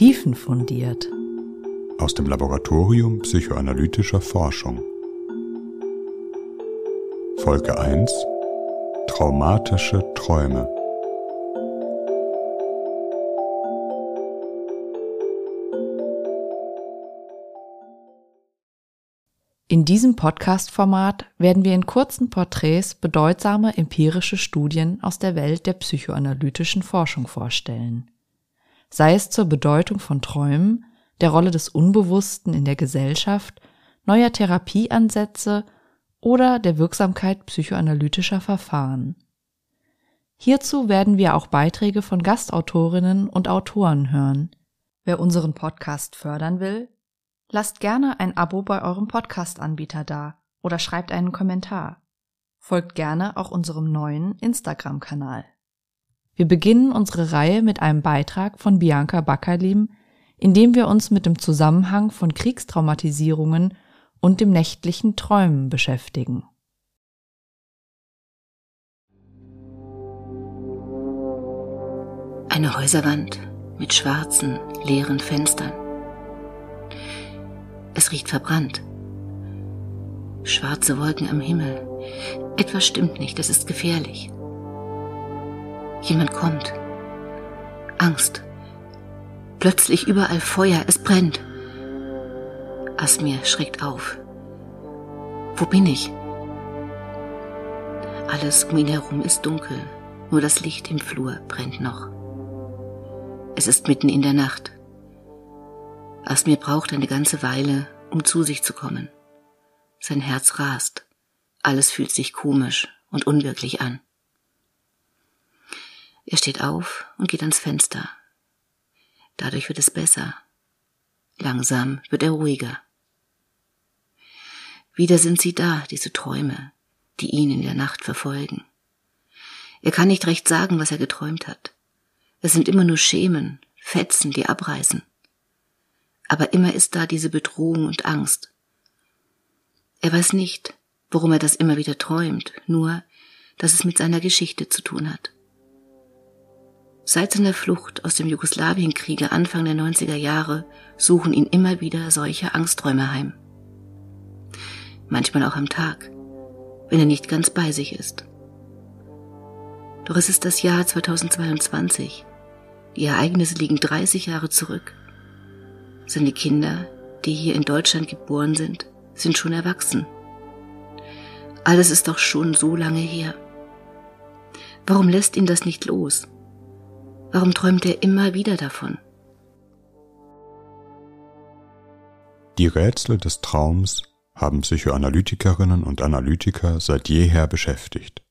tiefenfundiert. Aus dem Laboratorium psychoanalytischer Forschung. Folge 1 Traumatische Träume. In diesem Podcast-Format werden wir in kurzen Porträts bedeutsame empirische Studien aus der Welt der psychoanalytischen Forschung vorstellen. Sei es zur Bedeutung von Träumen, der Rolle des Unbewussten in der Gesellschaft, neuer Therapieansätze oder der Wirksamkeit psychoanalytischer Verfahren. Hierzu werden wir auch Beiträge von Gastautorinnen und Autoren hören. Wer unseren Podcast fördern will, Lasst gerne ein Abo bei eurem Podcast-Anbieter da oder schreibt einen Kommentar. Folgt gerne auch unserem neuen Instagram-Kanal. Wir beginnen unsere Reihe mit einem Beitrag von Bianca Backerlim, in dem wir uns mit dem Zusammenhang von Kriegstraumatisierungen und dem nächtlichen Träumen beschäftigen. Eine Häuserwand mit schwarzen, leeren Fenstern. Es riecht verbrannt. Schwarze Wolken am Himmel. Etwas stimmt nicht, es ist gefährlich. Jemand kommt. Angst. Plötzlich überall Feuer, es brennt. Asmir schreckt auf. Wo bin ich? Alles um ihn herum ist dunkel, nur das Licht im Flur brennt noch. Es ist mitten in der Nacht. Asmir braucht eine ganze Weile, um zu sich zu kommen. Sein Herz rast. Alles fühlt sich komisch und unwirklich an. Er steht auf und geht ans Fenster. Dadurch wird es besser. Langsam wird er ruhiger. Wieder sind sie da, diese Träume, die ihn in der Nacht verfolgen. Er kann nicht recht sagen, was er geträumt hat. Es sind immer nur Schemen, Fetzen, die abreißen aber immer ist da diese Bedrohung und Angst. Er weiß nicht, worum er das immer wieder träumt, nur, dass es mit seiner Geschichte zu tun hat. Seit seiner Flucht aus dem Jugoslawienkriege Anfang der 90er Jahre suchen ihn immer wieder solche Angstträume heim. Manchmal auch am Tag, wenn er nicht ganz bei sich ist. Doch es ist das Jahr 2022. Die Ereignisse liegen 30 Jahre zurück. Seine Kinder, die hier in Deutschland geboren sind, sind schon erwachsen. Alles ist doch schon so lange her. Warum lässt ihn das nicht los? Warum träumt er immer wieder davon? Die Rätsel des Traums haben Psychoanalytikerinnen und Analytiker seit jeher beschäftigt.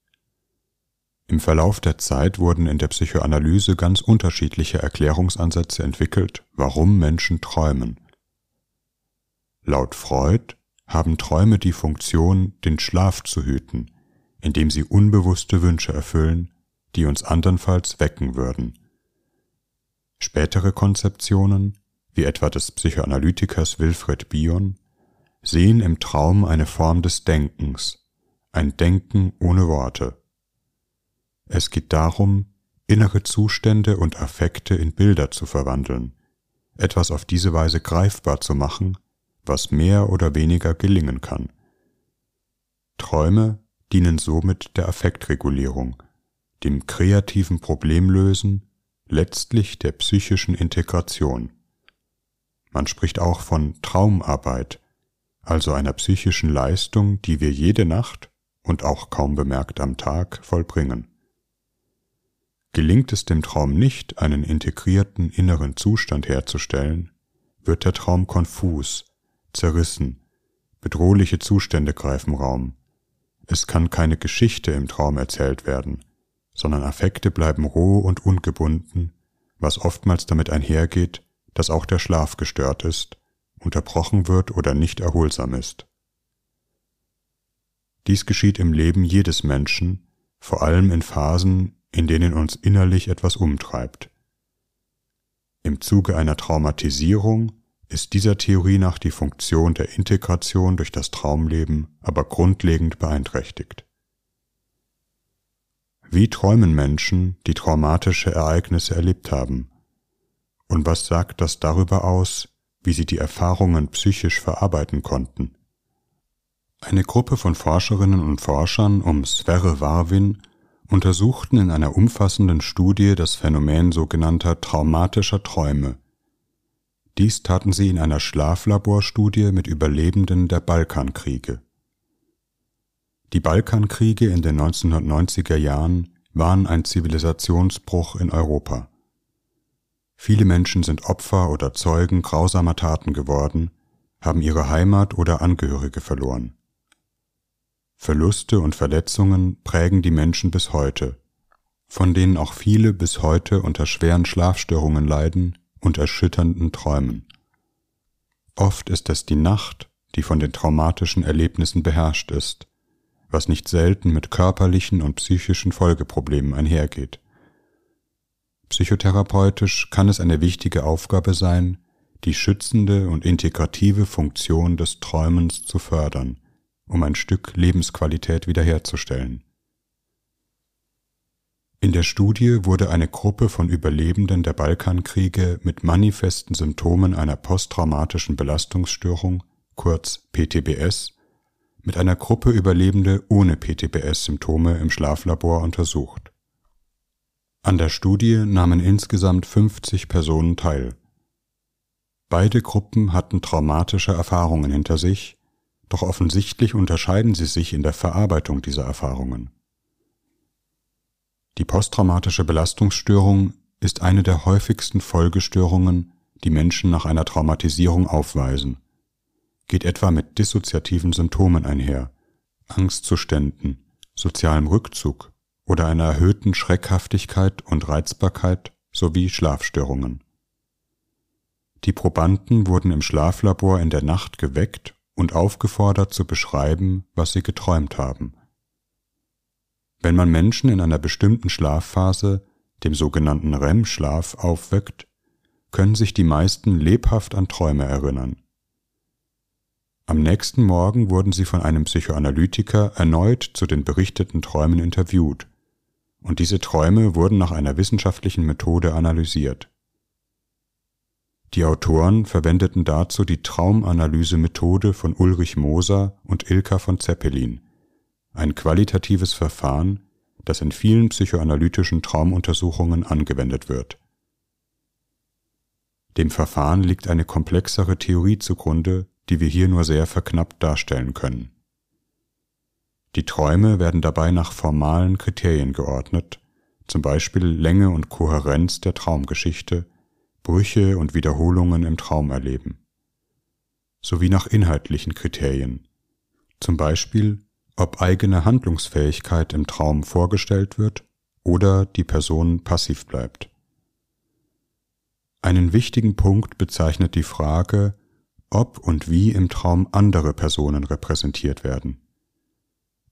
Im Verlauf der Zeit wurden in der Psychoanalyse ganz unterschiedliche Erklärungsansätze entwickelt, warum Menschen träumen. Laut Freud haben Träume die Funktion, den Schlaf zu hüten, indem sie unbewusste Wünsche erfüllen, die uns andernfalls wecken würden. Spätere Konzeptionen, wie etwa des Psychoanalytikers Wilfred Bion, sehen im Traum eine Form des Denkens, ein Denken ohne Worte. Es geht darum, innere Zustände und Affekte in Bilder zu verwandeln, etwas auf diese Weise greifbar zu machen, was mehr oder weniger gelingen kann. Träume dienen somit der Affektregulierung, dem kreativen Problemlösen, letztlich der psychischen Integration. Man spricht auch von Traumarbeit, also einer psychischen Leistung, die wir jede Nacht und auch kaum bemerkt am Tag vollbringen. Gelingt es dem Traum nicht, einen integrierten inneren Zustand herzustellen, wird der Traum konfus, zerrissen, bedrohliche Zustände greifen Raum. Es kann keine Geschichte im Traum erzählt werden, sondern Affekte bleiben roh und ungebunden, was oftmals damit einhergeht, dass auch der Schlaf gestört ist, unterbrochen wird oder nicht erholsam ist. Dies geschieht im Leben jedes Menschen, vor allem in Phasen, in denen uns innerlich etwas umtreibt. Im Zuge einer Traumatisierung ist dieser Theorie nach die Funktion der Integration durch das Traumleben aber grundlegend beeinträchtigt. Wie träumen Menschen, die traumatische Ereignisse erlebt haben? Und was sagt das darüber aus, wie sie die Erfahrungen psychisch verarbeiten konnten? Eine Gruppe von Forscherinnen und Forschern um Sverre Warwin untersuchten in einer umfassenden Studie das Phänomen sogenannter traumatischer Träume. Dies taten sie in einer Schlaflaborstudie mit Überlebenden der Balkankriege. Die Balkankriege in den 1990er Jahren waren ein Zivilisationsbruch in Europa. Viele Menschen sind Opfer oder Zeugen grausamer Taten geworden, haben ihre Heimat oder Angehörige verloren. Verluste und Verletzungen prägen die Menschen bis heute, von denen auch viele bis heute unter schweren Schlafstörungen leiden und erschütternden Träumen. Oft ist es die Nacht, die von den traumatischen Erlebnissen beherrscht ist, was nicht selten mit körperlichen und psychischen Folgeproblemen einhergeht. Psychotherapeutisch kann es eine wichtige Aufgabe sein, die schützende und integrative Funktion des Träumens zu fördern um ein Stück Lebensqualität wiederherzustellen. In der Studie wurde eine Gruppe von Überlebenden der Balkankriege mit manifesten Symptomen einer posttraumatischen Belastungsstörung, kurz PTBS, mit einer Gruppe Überlebende ohne PTBS-Symptome im Schlaflabor untersucht. An der Studie nahmen insgesamt 50 Personen teil. Beide Gruppen hatten traumatische Erfahrungen hinter sich doch offensichtlich unterscheiden sie sich in der Verarbeitung dieser Erfahrungen. Die posttraumatische Belastungsstörung ist eine der häufigsten Folgestörungen, die Menschen nach einer Traumatisierung aufweisen, geht etwa mit dissoziativen Symptomen einher, Angstzuständen, sozialem Rückzug oder einer erhöhten Schreckhaftigkeit und Reizbarkeit sowie Schlafstörungen. Die Probanden wurden im Schlaflabor in der Nacht geweckt und aufgefordert zu beschreiben, was sie geträumt haben. Wenn man Menschen in einer bestimmten Schlafphase, dem sogenannten REM-Schlaf, aufweckt, können sich die meisten lebhaft an Träume erinnern. Am nächsten Morgen wurden sie von einem Psychoanalytiker erneut zu den berichteten Träumen interviewt, und diese Träume wurden nach einer wissenschaftlichen Methode analysiert. Die Autoren verwendeten dazu die Traumanalyse-Methode von Ulrich Moser und Ilka von Zeppelin, ein qualitatives Verfahren, das in vielen psychoanalytischen Traumuntersuchungen angewendet wird. Dem Verfahren liegt eine komplexere Theorie zugrunde, die wir hier nur sehr verknappt darstellen können. Die Träume werden dabei nach formalen Kriterien geordnet, zum Beispiel Länge und Kohärenz der Traumgeschichte, Brüche und Wiederholungen im Traum erleben, sowie nach inhaltlichen Kriterien, zum Beispiel ob eigene Handlungsfähigkeit im Traum vorgestellt wird oder die Person passiv bleibt. Einen wichtigen Punkt bezeichnet die Frage, ob und wie im Traum andere Personen repräsentiert werden.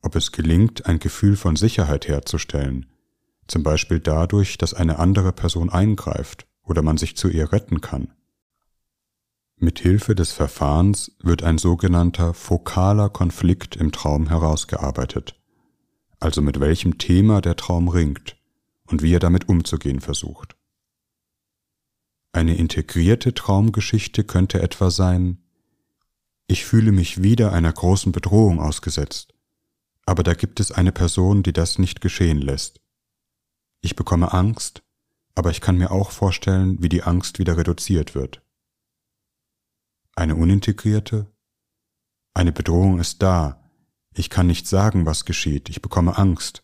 Ob es gelingt, ein Gefühl von Sicherheit herzustellen, zum Beispiel dadurch, dass eine andere Person eingreift oder man sich zu ihr retten kann. Mit Hilfe des Verfahrens wird ein sogenannter fokaler Konflikt im Traum herausgearbeitet, also mit welchem Thema der Traum ringt und wie er damit umzugehen versucht. Eine integrierte Traumgeschichte könnte etwa sein, ich fühle mich wieder einer großen Bedrohung ausgesetzt, aber da gibt es eine Person, die das nicht geschehen lässt. Ich bekomme Angst aber ich kann mir auch vorstellen, wie die Angst wieder reduziert wird. Eine unintegrierte? Eine Bedrohung ist da, ich kann nicht sagen, was geschieht, ich bekomme Angst,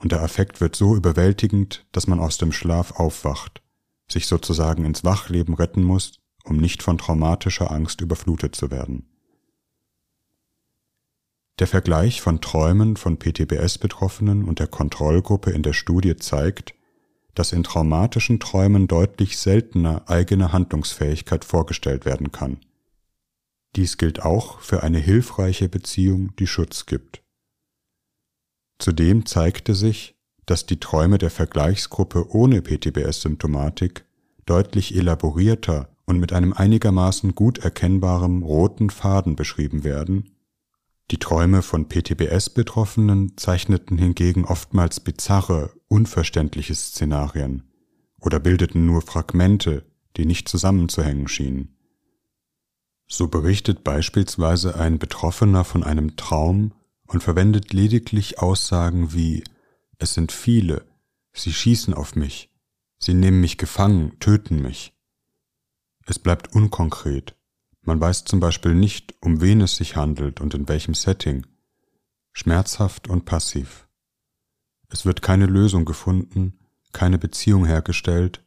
und der Affekt wird so überwältigend, dass man aus dem Schlaf aufwacht, sich sozusagen ins Wachleben retten muss, um nicht von traumatischer Angst überflutet zu werden. Der Vergleich von Träumen von PTBS-Betroffenen und der Kontrollgruppe in der Studie zeigt, dass in traumatischen Träumen deutlich seltener eigene Handlungsfähigkeit vorgestellt werden kann. Dies gilt auch für eine hilfreiche Beziehung, die Schutz gibt. Zudem zeigte sich, dass die Träume der Vergleichsgruppe ohne PTBS-Symptomatik deutlich elaborierter und mit einem einigermaßen gut erkennbaren roten Faden beschrieben werden die Träume von PTBS-Betroffenen zeichneten hingegen oftmals bizarre, unverständliche Szenarien oder bildeten nur Fragmente, die nicht zusammenzuhängen schienen. So berichtet beispielsweise ein Betroffener von einem Traum und verwendet lediglich Aussagen wie es sind viele, sie schießen auf mich, sie nehmen mich gefangen, töten mich. Es bleibt unkonkret. Man weiß zum Beispiel nicht, um wen es sich handelt und in welchem Setting. Schmerzhaft und passiv. Es wird keine Lösung gefunden, keine Beziehung hergestellt,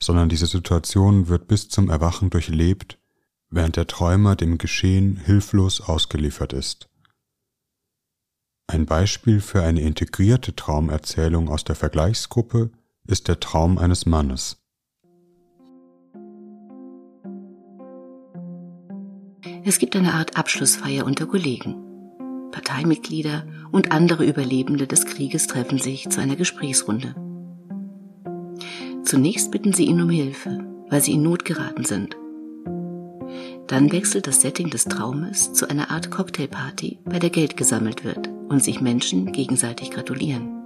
sondern diese Situation wird bis zum Erwachen durchlebt, während der Träumer dem Geschehen hilflos ausgeliefert ist. Ein Beispiel für eine integrierte Traumerzählung aus der Vergleichsgruppe ist der Traum eines Mannes. Es gibt eine Art Abschlussfeier unter Kollegen. Parteimitglieder und andere Überlebende des Krieges treffen sich zu einer Gesprächsrunde. Zunächst bitten sie ihn um Hilfe, weil sie in Not geraten sind. Dann wechselt das Setting des Traumes zu einer Art Cocktailparty, bei der Geld gesammelt wird und sich Menschen gegenseitig gratulieren.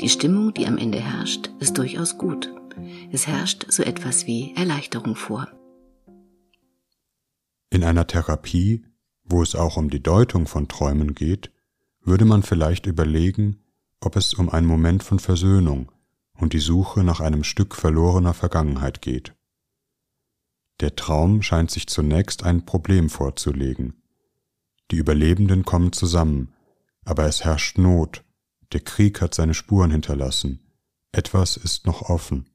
Die Stimmung, die am Ende herrscht, ist durchaus gut. Es herrscht so etwas wie Erleichterung vor. In einer Therapie, wo es auch um die Deutung von Träumen geht, würde man vielleicht überlegen, ob es um einen Moment von Versöhnung und die Suche nach einem Stück verlorener Vergangenheit geht. Der Traum scheint sich zunächst ein Problem vorzulegen. Die Überlebenden kommen zusammen, aber es herrscht Not, der Krieg hat seine Spuren hinterlassen, etwas ist noch offen.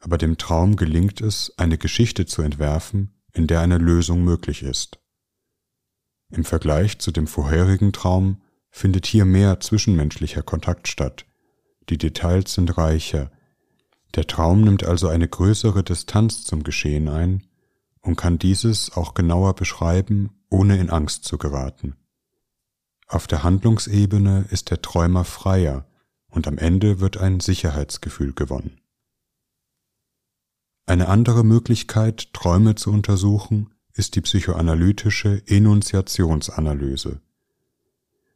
Aber dem Traum gelingt es, eine Geschichte zu entwerfen, in der eine Lösung möglich ist. Im Vergleich zu dem vorherigen Traum findet hier mehr zwischenmenschlicher Kontakt statt, die Details sind reicher, der Traum nimmt also eine größere Distanz zum Geschehen ein und kann dieses auch genauer beschreiben, ohne in Angst zu geraten. Auf der Handlungsebene ist der Träumer freier und am Ende wird ein Sicherheitsgefühl gewonnen. Eine andere Möglichkeit, Träume zu untersuchen, ist die psychoanalytische Enunziationsanalyse.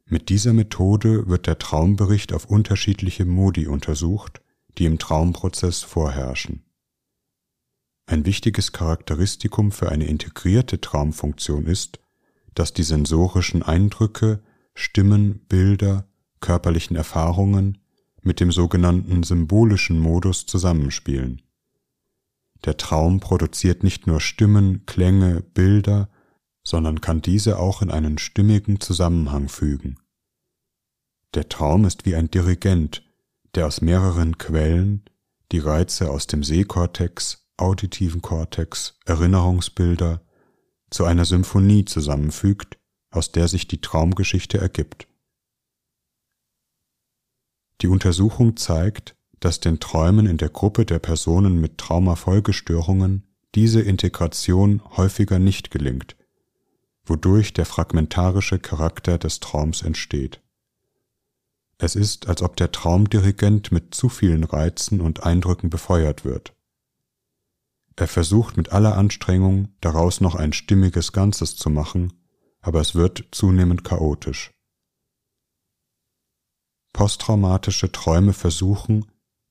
Mit dieser Methode wird der Traumbericht auf unterschiedliche Modi untersucht, die im Traumprozess vorherrschen. Ein wichtiges Charakteristikum für eine integrierte Traumfunktion ist, dass die sensorischen Eindrücke, Stimmen, Bilder, körperlichen Erfahrungen mit dem sogenannten symbolischen Modus zusammenspielen. Der Traum produziert nicht nur Stimmen, Klänge, Bilder, sondern kann diese auch in einen stimmigen Zusammenhang fügen. Der Traum ist wie ein Dirigent, der aus mehreren Quellen die Reize aus dem Sehkortex, auditiven Kortex, Erinnerungsbilder zu einer Symphonie zusammenfügt, aus der sich die Traumgeschichte ergibt. Die Untersuchung zeigt, dass den Träumen in der Gruppe der Personen mit Traumafolgestörungen diese Integration häufiger nicht gelingt, wodurch der fragmentarische Charakter des Traums entsteht. Es ist, als ob der Traumdirigent mit zu vielen Reizen und Eindrücken befeuert wird. Er versucht mit aller Anstrengung, daraus noch ein stimmiges Ganzes zu machen, aber es wird zunehmend chaotisch. Posttraumatische Träume versuchen,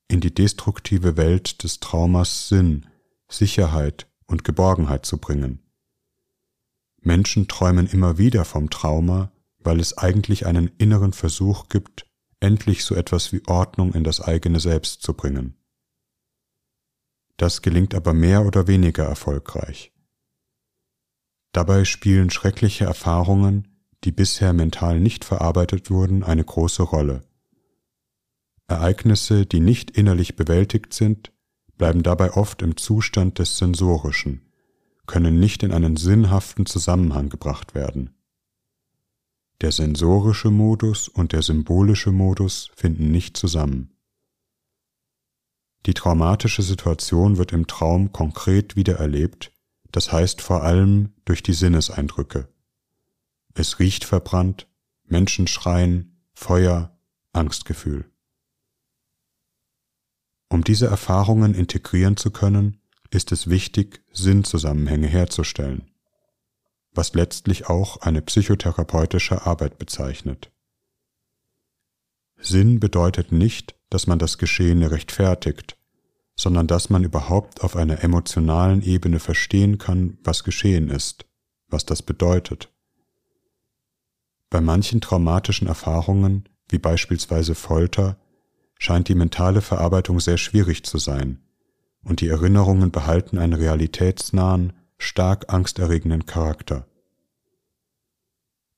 in die destruktive Welt des Traumas Sinn, Sicherheit und Geborgenheit zu bringen. Menschen träumen immer wieder vom Trauma, weil es eigentlich einen inneren Versuch gibt, endlich so etwas wie Ordnung in das eigene Selbst zu bringen. Das gelingt aber mehr oder weniger erfolgreich. Dabei spielen schreckliche Erfahrungen, die bisher mental nicht verarbeitet wurden, eine große Rolle. Ereignisse, die nicht innerlich bewältigt sind, bleiben dabei oft im Zustand des Sensorischen, können nicht in einen sinnhaften Zusammenhang gebracht werden. Der sensorische Modus und der symbolische Modus finden nicht zusammen. Die traumatische Situation wird im Traum konkret wiedererlebt, das heißt vor allem durch die Sinneseindrücke. Es riecht verbrannt, Menschen schreien, Feuer, Angstgefühl. Um diese Erfahrungen integrieren zu können, ist es wichtig, Sinnzusammenhänge herzustellen was letztlich auch eine psychotherapeutische Arbeit bezeichnet. Sinn bedeutet nicht, dass man das Geschehene rechtfertigt, sondern dass man überhaupt auf einer emotionalen Ebene verstehen kann, was geschehen ist, was das bedeutet. Bei manchen traumatischen Erfahrungen, wie beispielsweise Folter, scheint die mentale Verarbeitung sehr schwierig zu sein, und die Erinnerungen behalten einen realitätsnahen, stark angsterregenden Charakter.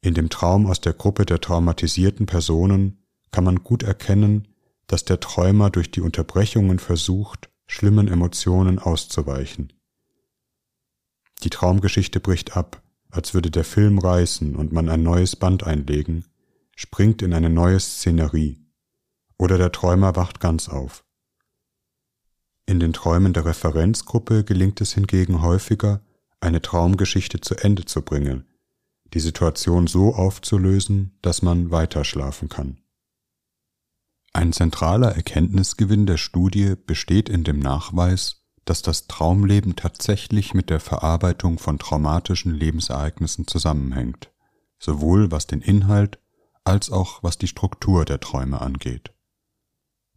In dem Traum aus der Gruppe der traumatisierten Personen kann man gut erkennen, dass der Träumer durch die Unterbrechungen versucht, schlimmen Emotionen auszuweichen. Die Traumgeschichte bricht ab, als würde der Film reißen und man ein neues Band einlegen, springt in eine neue Szenerie, oder der Träumer wacht ganz auf. In den Träumen der Referenzgruppe gelingt es hingegen häufiger, eine Traumgeschichte zu Ende zu bringen, die Situation so aufzulösen, dass man weiter schlafen kann. Ein zentraler Erkenntnisgewinn der Studie besteht in dem Nachweis, dass das Traumleben tatsächlich mit der Verarbeitung von traumatischen Lebensereignissen zusammenhängt, sowohl was den Inhalt als auch was die Struktur der Träume angeht.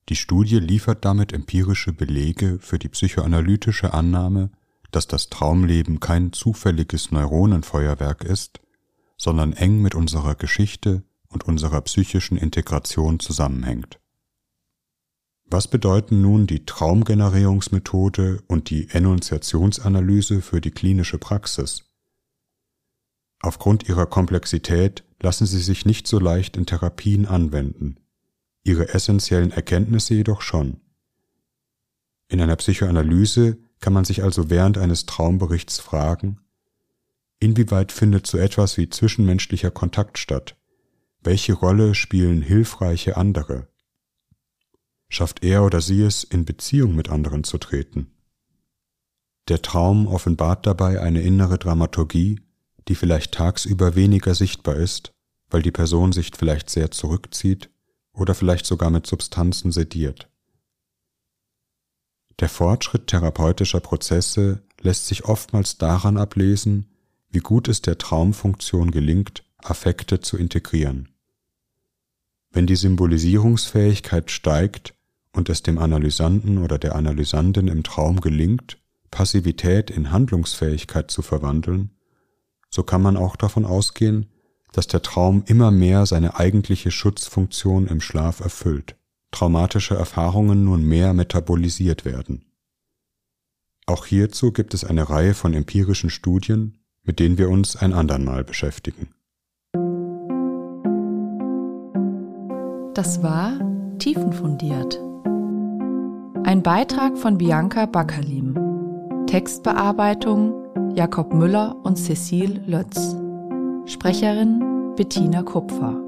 Die Studie liefert damit empirische Belege für die psychoanalytische Annahme, dass das Traumleben kein zufälliges Neuronenfeuerwerk ist, sondern eng mit unserer Geschichte und unserer psychischen Integration zusammenhängt. Was bedeuten nun die Traumgenerierungsmethode und die Enunziationsanalyse für die klinische Praxis? Aufgrund ihrer Komplexität lassen sie sich nicht so leicht in Therapien anwenden, ihre essentiellen Erkenntnisse jedoch schon. In einer Psychoanalyse kann man sich also während eines Traumberichts fragen, Inwieweit findet so etwas wie zwischenmenschlicher Kontakt statt? Welche Rolle spielen hilfreiche andere? Schafft er oder sie es, in Beziehung mit anderen zu treten? Der Traum offenbart dabei eine innere Dramaturgie, die vielleicht tagsüber weniger sichtbar ist, weil die Person sich vielleicht sehr zurückzieht oder vielleicht sogar mit Substanzen sediert. Der Fortschritt therapeutischer Prozesse lässt sich oftmals daran ablesen, wie gut es der Traumfunktion gelingt, Affekte zu integrieren. Wenn die Symbolisierungsfähigkeit steigt und es dem Analysanten oder der Analysandin im Traum gelingt, Passivität in Handlungsfähigkeit zu verwandeln, so kann man auch davon ausgehen, dass der Traum immer mehr seine eigentliche Schutzfunktion im Schlaf erfüllt, traumatische Erfahrungen nun mehr metabolisiert werden. Auch hierzu gibt es eine Reihe von empirischen Studien, mit denen wir uns ein andern Mal beschäftigen. Das war Tiefenfundiert. Ein Beitrag von Bianca Backerlim. Textbearbeitung Jakob Müller und Cecile Lötz. Sprecherin Bettina Kupfer.